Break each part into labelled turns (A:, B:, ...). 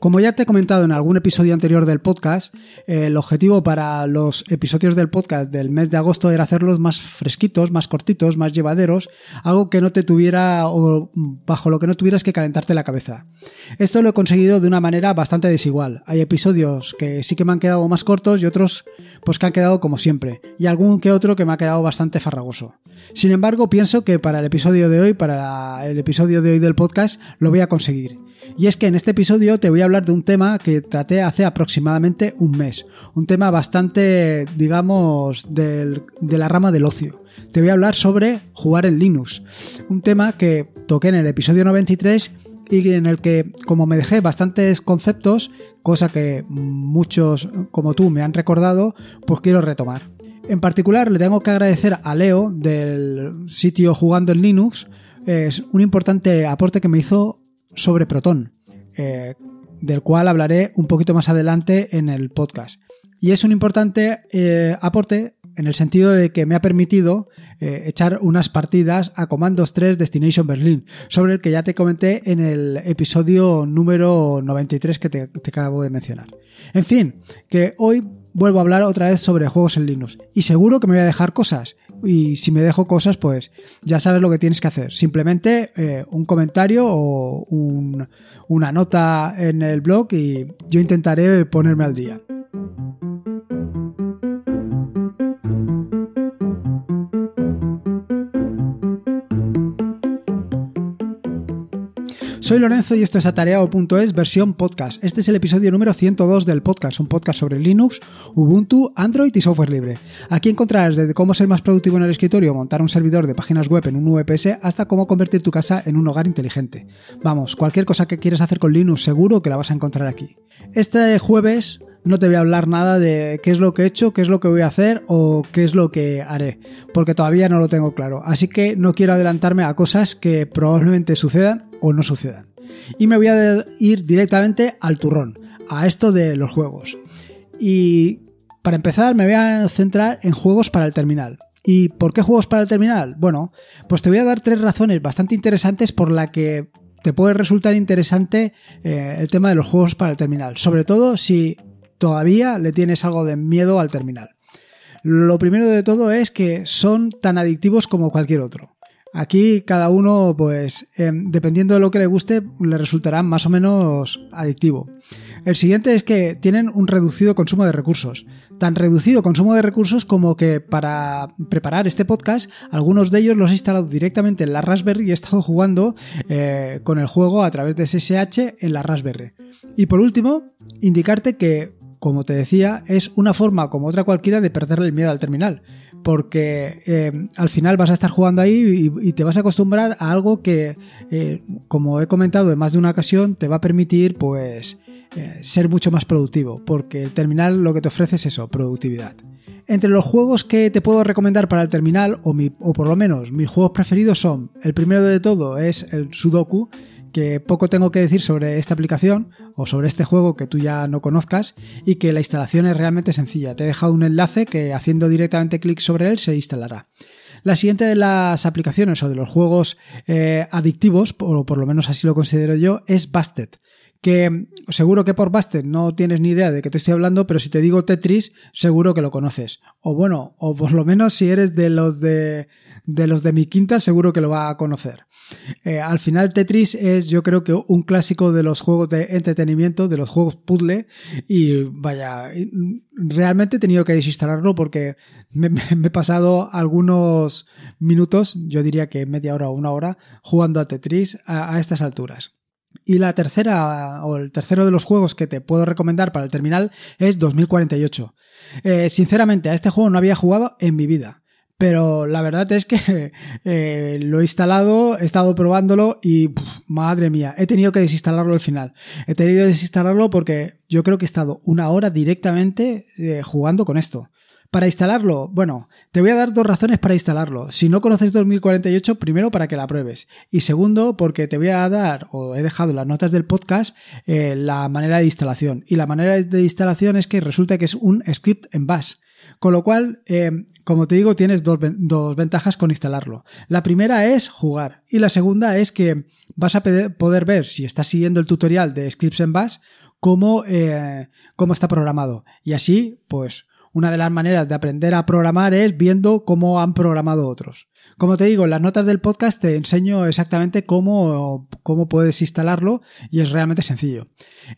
A: Como ya te he comentado en algún episodio anterior del podcast, el objetivo para los episodios del podcast del mes de agosto era hacerlos más fresquitos, más cortitos, más llevaderos, algo que no te tuviera o bajo lo que no tuvieras que calentarte la cabeza. Esto lo he conseguido de una manera bastante desigual. Hay episodios que sí que me han quedado más cortos y otros pues que han quedado como siempre, y algún que otro que me ha quedado bastante farragoso. Sin embargo, pienso que para el episodio de hoy, para el episodio de hoy del podcast, lo voy a conseguir. Y es que en este episodio te voy a hablar de un tema que traté hace aproximadamente un mes. Un tema bastante, digamos, de la rama del ocio. Te voy a hablar sobre jugar en Linux. Un tema que toqué en el episodio 93 y en el que, como me dejé bastantes conceptos, cosa que muchos como tú me han recordado, pues quiero retomar. En particular le tengo que agradecer a Leo del sitio Jugando en Linux, es un importante aporte que me hizo sobre Proton, eh, del cual hablaré un poquito más adelante en el podcast. Y es un importante eh, aporte en el sentido de que me ha permitido eh, echar unas partidas a Comandos 3 Destination Berlin, sobre el que ya te comenté en el episodio número 93 que te, te acabo de mencionar. En fin, que hoy vuelvo a hablar otra vez sobre juegos en Linux. Y seguro que me voy a dejar cosas y si me dejo cosas, pues ya sabes lo que tienes que hacer. Simplemente eh, un comentario o una nota en el blog y yo intentaré ponerme al día. Soy Lorenzo y esto es atareado.es versión podcast. Este es el episodio número 102 del podcast, un podcast sobre Linux, Ubuntu, Android y software libre. Aquí encontrarás desde cómo ser más productivo en el escritorio, montar un servidor de páginas web en un VPS, hasta cómo convertir tu casa en un hogar inteligente. Vamos, cualquier cosa que quieras hacer con Linux seguro que la vas a encontrar aquí. Este jueves no te voy a hablar nada de qué es lo que he hecho, qué es lo que voy a hacer o qué es lo que haré, porque todavía no lo tengo claro. Así que no quiero adelantarme a cosas que probablemente sucedan o no sucedan. Y me voy a ir directamente al turrón, a esto de los juegos. Y para empezar me voy a centrar en juegos para el terminal. ¿Y por qué juegos para el terminal? Bueno, pues te voy a dar tres razones bastante interesantes por la que te puede resultar interesante eh, el tema de los juegos para el terminal. Sobre todo si todavía le tienes algo de miedo al terminal. Lo primero de todo es que son tan adictivos como cualquier otro. Aquí cada uno, pues, em, dependiendo de lo que le guste, le resultará más o menos adictivo. El siguiente es que tienen un reducido consumo de recursos. Tan reducido consumo de recursos como que para preparar este podcast, algunos de ellos los he instalado directamente en la Raspberry y he estado jugando eh, con el juego a través de SSH en la Raspberry. Y por último, indicarte que como te decía, es una forma como otra cualquiera de perderle el miedo al terminal. Porque eh, al final vas a estar jugando ahí y, te vas a acostumbrar a algo que, eh, como he comentado en más de una ocasión, te va a permitir pues eh, ser mucho más productivo. Porque el terminal lo que te ofrece es eso, productividad. Entre los juegos que te puedo recomendar para el terminal, o, o por lo menos mis juegos preferidos son, el primero de todo es el Sudoku, que poco tengo que decir sobre esta aplicación o sobre este juego que tú ya no conozcas y que la instalación es realmente sencilla. Te he dejado un enlace que haciendo directamente clic sobre él se instalará. La siguiente de las aplicaciones o de los juegos eh, adictivos, o por lo menos así lo considero yo, es Busted que seguro que por Busted no tienes ni idea de qué te estoy hablando, pero si te digo Tetris, seguro que lo conoces. O bueno, o por lo menos si eres de los de, de los de mi quinta, seguro que lo va a conocer. Eh, al final Tetris es yo creo que un clásico de los juegos de entretenimiento, de los juegos puzzle y vaya, realmente he tenido que desinstalarlo porque me, he pasado algunos minutos, yo diría que media hora o una hora, jugando a Tetris a, estas alturas. Y la tercera, o el tercero de los juegos que te puedo recomendar para el terminal es 2048. Eh, sinceramente, a este juego no había jugado en mi vida. Pero la verdad es que eh, lo he instalado, he estado probándolo y madre mía, he tenido que desinstalarlo al final. He tenido que desinstalarlo porque yo creo que he estado una hora directamente eh, jugando con esto. Para instalarlo, bueno, te voy a dar dos razones para instalarlo. Si no conoces 2048, primero para que la pruebes. Y segundo, porque te voy a dar, o he dejado en las notas del podcast, eh, la manera de instalación. Y la manera de instalación es que resulta que es un script en bash. Con lo cual, eh, como te digo, tienes dos, ventajas con instalarlo. La primera es jugar y la segunda es que vas a poder ver si estás siguiendo el tutorial de Scripts en Bash cómo, eh, cómo está programado. Y así, pues, una de las maneras de aprender a programar es viendo cómo han programado otros. Como te digo, en las notas del podcast te enseño exactamente cómo, cómo puedes instalarlo y es realmente sencillo.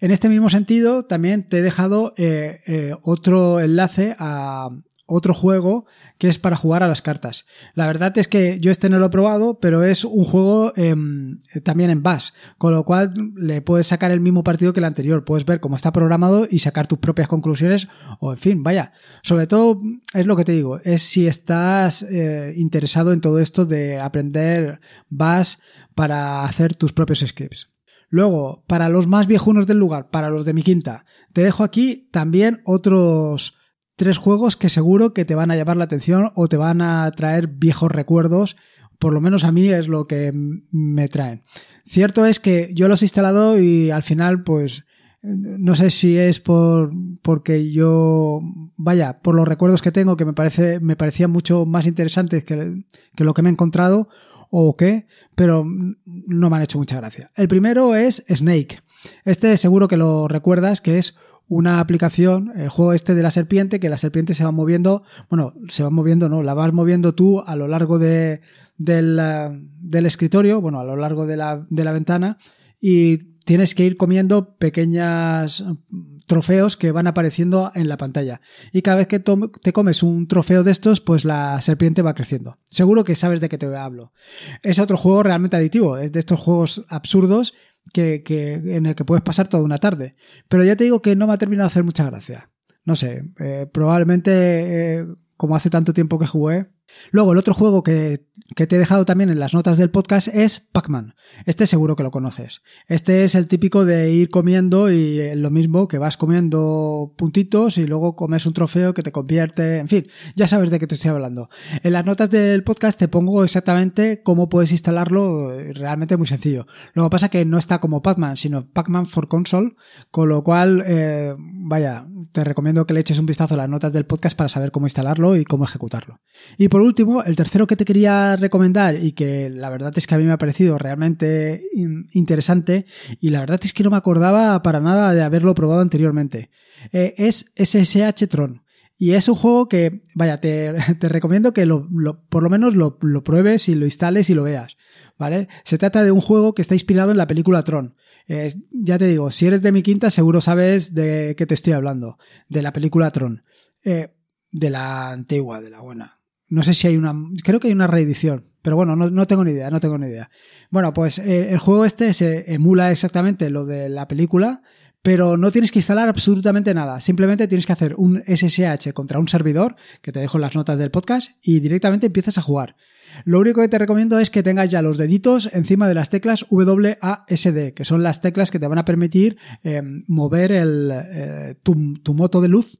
A: En este mismo sentido, también te he dejado eh, eh, otro enlace a, otro juego que es para jugar a las cartas. La verdad es que yo este no lo he probado, pero es un juego em, también en Bash, con lo cual le puedes sacar el mismo partido que el anterior. Puedes ver cómo está programado y sacar tus propias conclusiones, o en fin, vaya. Sobre todo es lo que te digo, es si estás eh, interesado en todo esto de aprender Bash para hacer tus propios scripts. Luego, para los más viejunos del lugar, para los de mi quinta, te dejo aquí también otros tres juegos que seguro que te van a llamar la atención o te van a traer viejos recuerdos. Por lo menos a mí es lo que me traen. Cierto es que yo los he instalado y al final, pues, no sé si es por porque yo vaya por los recuerdos que tengo que me parece me parecían mucho más interesantes que, que, lo que me he encontrado o qué pero no me han hecho mucha gracia el primero es Snake este seguro que lo recuerdas que es una aplicación, el juego este de la serpiente, que la serpiente se va moviendo, bueno, se va moviendo, no, la vas moviendo tú a lo largo de, del, eh, del escritorio, bueno, a lo largo de la, de la ventana, y tienes que ir comiendo pequeños trofeos que van apareciendo en la pantalla. Y cada vez que te comes un trofeo de estos, pues la serpiente va creciendo. Seguro que sabes de qué te hablo. Es otro juego realmente adictivo, es de estos juegos absurdos que, que, en el que puedes pasar toda una tarde. Pero ya te digo que no me ha terminado de hacer mucha gracia. No sé, eh, probablemente eh, como hace tanto tiempo que jugué. Luego, el otro juego que, te he dejado también en las notas del podcast es Pac-Man. Este seguro que lo conoces. Este es el típico de ir comiendo y lo mismo que vas comiendo puntitos y luego comes un trofeo que te convierte. En fin, ya sabes de qué te estoy hablando. En las notas del podcast te pongo exactamente cómo puedes instalarlo. Realmente muy sencillo. Lo que pasa que no está como Pac-Man, sino Pac-Man for Console. Con lo cual, eh, vaya, te recomiendo que le eches un vistazo a las notas del podcast para saber cómo instalarlo y cómo ejecutarlo. Y por último, el tercero que te quería recomendar y que la verdad es que a mí me ha parecido realmente interesante y la verdad es que no me acordaba para nada de haberlo probado anteriormente, eh, es SSH Tron. Y es un juego que, vaya, te, recomiendo que lo, por lo menos lo, pruebes y lo instales y lo veas, ¿vale? Se trata de un juego que está inspirado en la película Tron. Ya te digo, si eres de mi quinta, seguro sabes de qué te estoy hablando, de la película Tron. Eh, de la antigua, de la buena. No sé si hay una, creo que hay una reedición, pero bueno, no, tengo ni idea, no tengo ni idea. Bueno, pues eh, el juego este se emula exactamente lo de la película, pero no tienes que instalar absolutamente nada. Simplemente tienes que hacer un SSH contra un servidor, que te dejo en las notas del podcast, y directamente empiezas a jugar. Lo único que te recomiendo es que tengas ya los deditos encima de las teclas WASD, que son las teclas que te van a permitir eh, mover el, eh, tu, moto de luz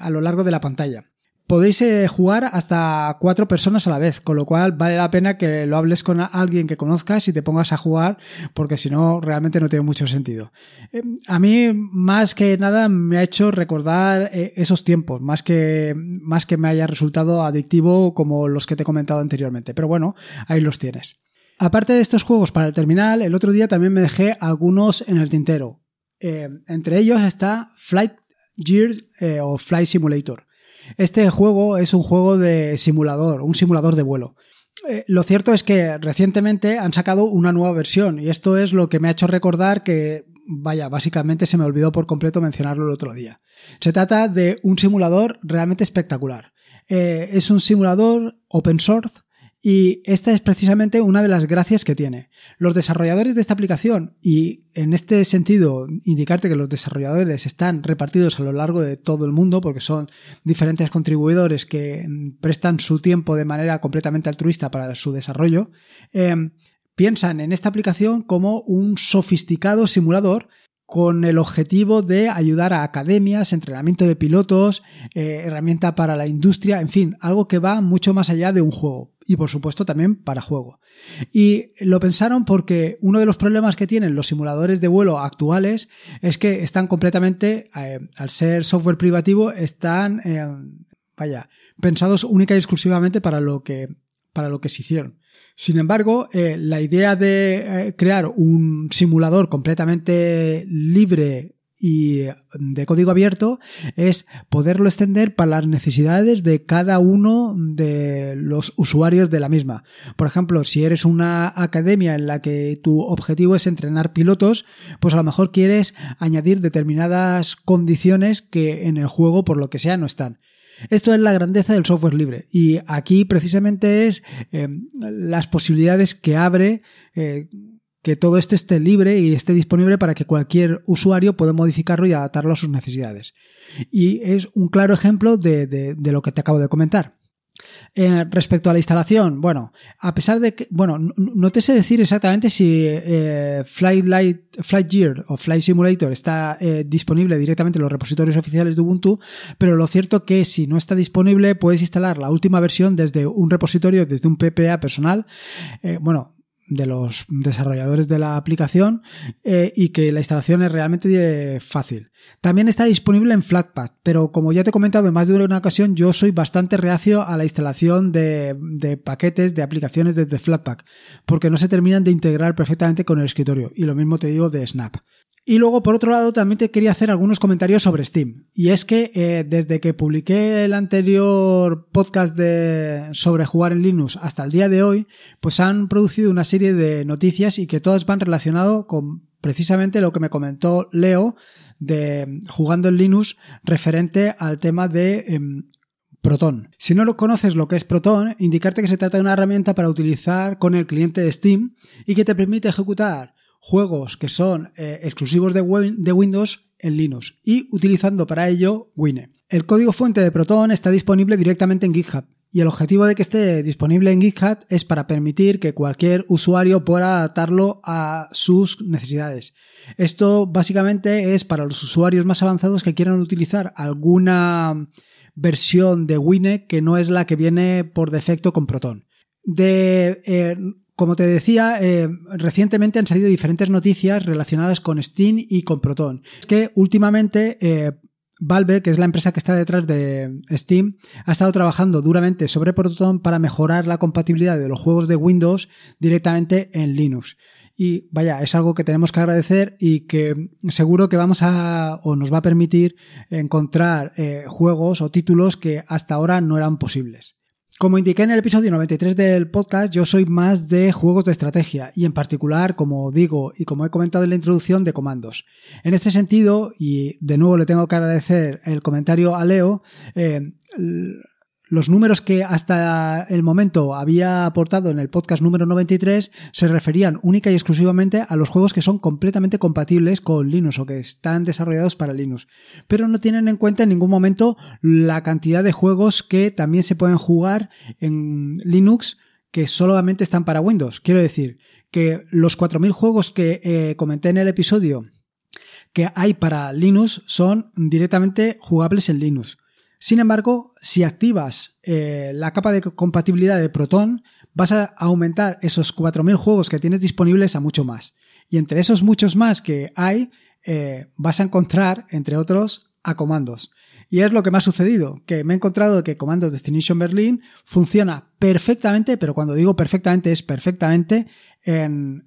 A: a lo largo de la pantalla podéis eh, jugar hasta cuatro personas a la vez, con lo cual vale la pena que lo hables con alguien que conozcas y te pongas a jugar, porque si no, realmente no tiene mucho sentido. Eh, a mí, más que nada, me ha hecho recordar eh, esos tiempos, más que, más que me haya resultado adictivo como los que te he comentado anteriormente. Pero bueno, ahí los tienes. Aparte de estos juegos para el terminal, el otro día también me dejé algunos en el tintero. entre ellos está Flight Gear o Flight Simulator. Este juego es un juego de simulador, un simulador de vuelo. Eh, lo cierto es que recientemente han sacado una nueva versión y esto es lo que me ha hecho recordar que, vaya, básicamente se me olvidó por completo mencionarlo el otro día. Se trata de un simulador realmente espectacular. Eh, es un simulador open source y esta es precisamente una de las gracias que tiene. Los desarrolladores de esta aplicación, y en este sentido indicarte que los desarrolladores están repartidos a lo largo de todo el mundo, porque son diferentes contribuidores que prestan su tiempo de manera completamente altruista para su desarrollo, eh, piensan en esta aplicación como un sofisticado simulador con el objetivo de ayudar a academias, entrenamiento de pilotos, eh, herramienta para la industria, en fin, algo que va mucho más allá de un juego y por supuesto también para juego. Y lo pensaron porque uno de los problemas que tienen los simuladores de vuelo actuales es que están completamente, eh, al ser software privativo, están, eh, vaya, pensados única y exclusivamente para lo que, para lo que se hicieron. Sin embargo, eh, la idea de eh, crear un simulador completamente libre y de código abierto es poderlo extender para las necesidades de cada uno de los usuarios de la misma. Por ejemplo, si eres una academia en la que tu objetivo es entrenar pilotos, pues a lo mejor quieres añadir determinadas condiciones que en el juego por lo que sea no están. Esto es la grandeza del software libre y aquí precisamente es eh, las posibilidades que abre eh, que todo esto esté libre y esté disponible para que cualquier usuario pueda modificarlo y adaptarlo a sus necesidades. Y es un claro ejemplo de, lo que te acabo de comentar. Eh, respecto a la instalación, bueno, a pesar de que, bueno, no, te sé decir exactamente si eh, Flight, Gear o Flight Simulator está eh, disponible directamente en los repositorios oficiales de Ubuntu, pero lo cierto que si no está disponible puedes instalar la última versión desde un repositorio, desde un PPA personal. bueno, de los desarrolladores de la aplicación eh, y que la instalación es realmente fácil. También está disponible en Flatpak, pero como ya te he comentado en más de una ocasión, yo soy bastante reacio a la instalación de, paquetes de aplicaciones desde Flatpak, porque no se terminan de integrar perfectamente con el escritorio. Y lo mismo te digo de Snap. Y luego, por otro lado, también te quería hacer algunos comentarios sobre Steam. Y es que eh, desde que publiqué el anterior podcast de, sobre jugar en Linux hasta el día de hoy, pues han producido una serie de noticias y que todas van relacionado con precisamente lo que me comentó Leo de jugando en Linux referente al tema de em, Proton. Si no lo conoces lo que es Proton, indicarte que se trata de una herramienta para utilizar con el cliente de Steam y que te permite ejecutar juegos que son eh, exclusivos de, de Windows en Linux y utilizando para ello Wine. El código fuente de Proton está disponible directamente en GitHub y el objetivo de que esté disponible en GitHub es para permitir que cualquier usuario pueda adaptarlo a sus necesidades. Esto básicamente es para los usuarios más avanzados que quieran utilizar alguna versión de Wine que no es la que viene por defecto con Proton. De, eh, como te decía, eh, recientemente han salido diferentes noticias relacionadas con Steam y con Proton. Es que últimamente eh, Valve, que es la empresa que está detrás de Steam, ha estado trabajando duramente sobre Proton para mejorar la compatibilidad de los juegos de Windows directamente en Linux. Y vaya, es algo que tenemos que agradecer y que seguro que vamos a o nos va a permitir encontrar eh, juegos o títulos que hasta ahora no eran posibles. Como indiqué en el episodio 93 del podcast, yo soy más de juegos de estrategia y en particular, como digo y como he comentado en la introducción, de comandos. En este sentido, y de nuevo le tengo que agradecer el comentario a Leo, eh, los números que hasta el momento había aportado en el podcast número 93 se referían única y exclusivamente a los juegos que son completamente compatibles con Linux o que están desarrollados para Linux, pero no tienen en cuenta en ningún momento la cantidad de juegos que también se pueden jugar en Linux que solamente están para Windows. Quiero decir que los 4.000 juegos que eh, comenté en el episodio que hay para Linux son directamente jugables en Linux. Sin embargo, si activas eh, la capa de compatibilidad de Proton, vas a aumentar esos 4.000 juegos que tienes disponibles a mucho más. Y entre esos muchos más que hay, eh, vas a encontrar, entre otros, a comandos. Y es lo que me ha sucedido, que me he encontrado que Comandos Destination Berlin funciona perfectamente, pero cuando digo perfectamente es perfectamente en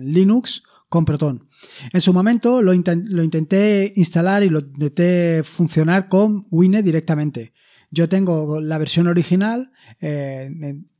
A: Linux con Proton. En su momento lo, intenté instalar y lo intenté funcionar con Wine directamente. Yo tengo la versión original eh,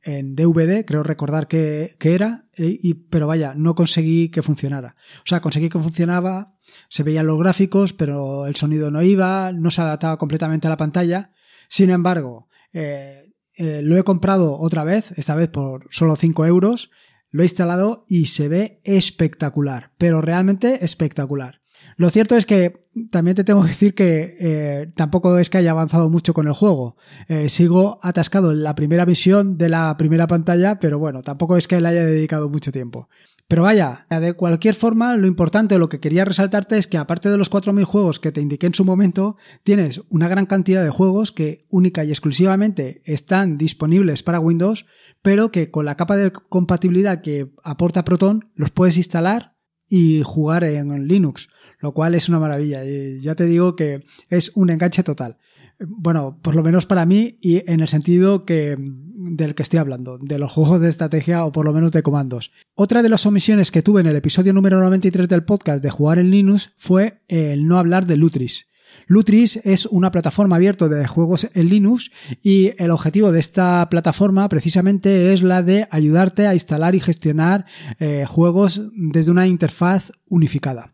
A: en, DVD, creo recordar que, era, eh, y, pero vaya, no conseguí que funcionara. O sea, conseguí que funcionaba, se veían los gráficos, pero el sonido no iba, no se adaptaba completamente a la pantalla. Sin embargo, eh, lo he comprado otra vez, esta vez por solo 5 euros, lo he instalado y se ve espectacular, pero realmente espectacular. Lo cierto es que también te tengo que decir que eh, tampoco es que haya avanzado mucho con el juego. Eh, sigo atascado en la primera visión de la primera pantalla, pero bueno, tampoco es que le haya dedicado mucho tiempo. Pero vaya, de cualquier forma, lo importante, lo que quería resaltarte es que aparte de los 4.000 juegos que te indiqué en su momento, tienes una gran cantidad de juegos que única y exclusivamente están disponibles para Windows, pero que con la capa de compatibilidad que aporta Proton los puedes instalar y jugar en Linux, lo cual es una maravilla. Y ya te digo que es un enganche total. Bueno, por lo menos para mí y en el sentido que del que estoy hablando, de los juegos de estrategia o por lo menos de comandos. Otra de las omisiones que tuve en el episodio número 93 del podcast de jugar en Linux fue el no hablar de Lutris. Lutris es una plataforma abierta de juegos en Linux y el objetivo de esta plataforma precisamente es la de ayudarte a instalar y gestionar eh, juegos desde una interfaz unificada.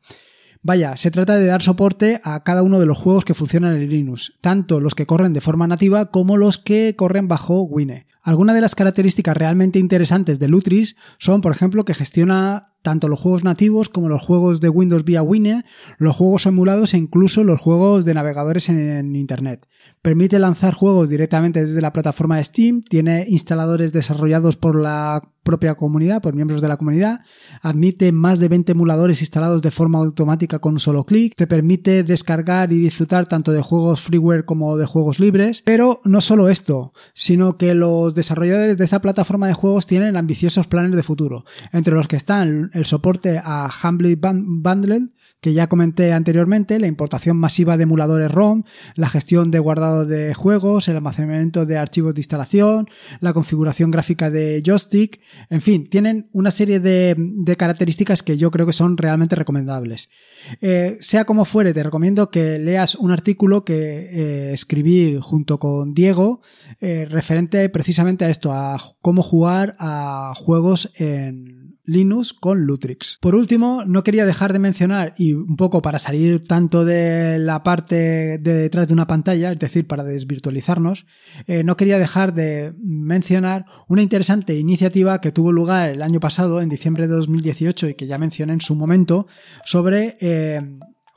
A: Vaya, se trata de dar soporte a cada uno de los juegos que funcionan en Linux, tanto los que corren de forma nativa como los que corren bajo Wine. Algunas de las características realmente interesantes de Lutris son, por ejemplo, que gestiona tanto los juegos nativos como los juegos de Windows vía Winner, los juegos emulados e incluso los juegos de navegadores en, Internet. Permite lanzar juegos directamente desde la plataforma Steam, tiene instaladores desarrollados por la propia comunidad, por miembros de la comunidad, admite más de 20 emuladores instalados de forma automática con un solo clic, te permite descargar y disfrutar tanto de juegos freeware como de juegos libres, pero no solo esto, sino que los desarrolladores de esta plataforma de juegos tienen ambiciosos planes de futuro, entre los que están el soporte a Humbly Bundle, que ya comenté anteriormente, la importación masiva de emuladores ROM, la gestión de guardado de juegos, el almacenamiento de archivos de instalación, la configuración gráfica de joystick, en fin, tienen una serie de, características que yo creo que son realmente recomendables. Eh, sea como fuere, te recomiendo que leas un artículo que eh, escribí junto con Diego eh, referente precisamente a esto, a cómo jugar a juegos en Linux con Lutrix. Por último, no quería dejar de mencionar, y un poco para salir tanto de la parte de detrás de una pantalla, es decir, para desvirtualizarnos, eh, no quería dejar de mencionar una interesante iniciativa que tuvo lugar el año pasado, en diciembre de 2018, y que ya mencioné en su momento, sobre... Eh,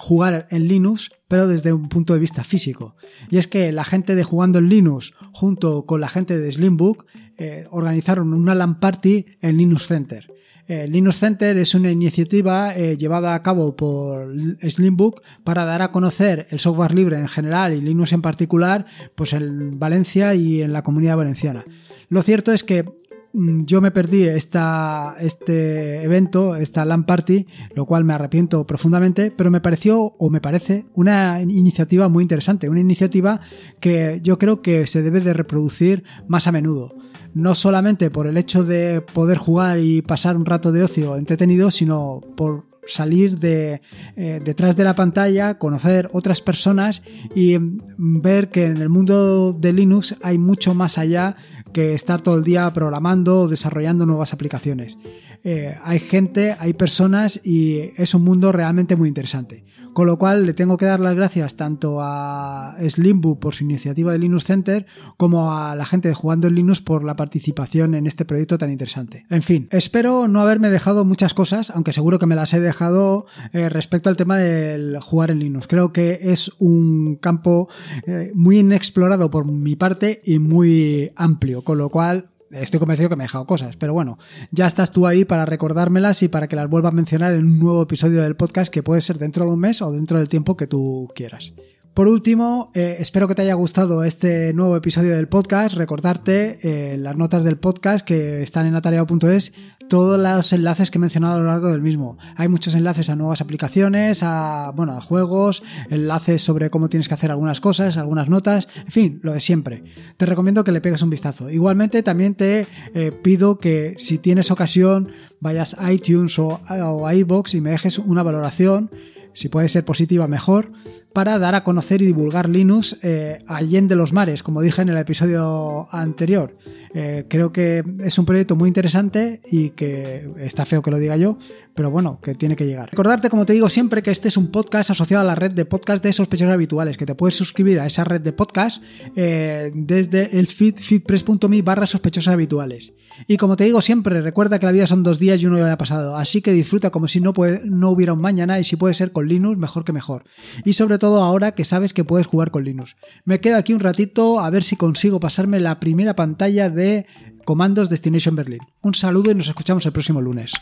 A: jugar en Linux, pero desde un punto de vista físico. Y es que la gente de Jugando en Linux, junto con la gente de Slimbook, eh, organizaron una LAN party en Linux Center. Eh, Linux Center es una iniciativa eh, llevada a cabo por Slimbook para dar a conocer el software libre en general y Linux en particular, pues en Valencia y en la comunidad valenciana. Lo cierto es que mm, yo me perdí esta, este evento, esta LAN Party, lo cual me arrepiento profundamente, pero me pareció o me parece una iniciativa muy interesante, una iniciativa que yo creo que se debe de reproducir más a menudo no solamente por el hecho de poder jugar y pasar un rato de ocio entretenido, sino por salir de eh, detrás de la pantalla, conocer otras personas y ver que en el mundo de Linux hay mucho más allá que estar todo el día programando o desarrollando nuevas aplicaciones. Eh, hay gente, hay personas y es un mundo realmente muy interesante. Con lo cual le tengo que dar las gracias tanto a Slimbu por su iniciativa de Linux Center como a la gente de Jugando en Linux por la participación en este proyecto tan interesante. En fin, espero no haberme dejado muchas cosas, aunque seguro que me las he dejado eh, respecto al tema del jugar en Linux. Creo que es un campo eh, muy inexplorado por mi parte y muy amplio, con lo cual estoy convencido que me he dejado cosas, pero bueno, ya estás tú ahí para recordármelas y para que las vuelva a mencionar en un nuevo episodio del podcast que puede ser dentro de un mes o dentro del tiempo que tú quieras. Por último, eh, espero que te haya gustado este nuevo episodio del podcast. Recordarte eh, las notas del podcast que están en atareado.es, todos los enlaces que he mencionado a lo largo del mismo. Hay muchos enlaces a nuevas aplicaciones, a, bueno, a juegos, enlaces sobre cómo tienes que hacer algunas cosas, algunas notas, en fin, lo de siempre. Te recomiendo que le pegues un vistazo. Igualmente, también te eh, pido que si tienes ocasión, vayas a iTunes o, o a iBox y me dejes una valoración si puede ser positiva mejor, para dar a conocer y divulgar Linux eh, allende los mares, como dije en el episodio anterior. Eh, creo que es un proyecto muy interesante y que está feo que lo diga yo, pero bueno, que tiene que llegar. Recordarte, como te digo siempre, que este es un podcast asociado a la red de podcast de sospechosos habituales, que te puedes suscribir a esa red de podcast eh, desde el feed feedpress.me barra sospechosos habituales. Y como te digo siempre, recuerda que la vida son dos días y uno ya ha pasado, así que disfruta como si no, no hubiera un mañana y si puede ser con Linux, mejor que mejor. Y sobre todo ahora que sabes que puedes jugar con Linux. Me quedo aquí un ratito a ver si consigo pasarme la primera pantalla de Comandos Destination Berlin. Un saludo y nos escuchamos el próximo lunes.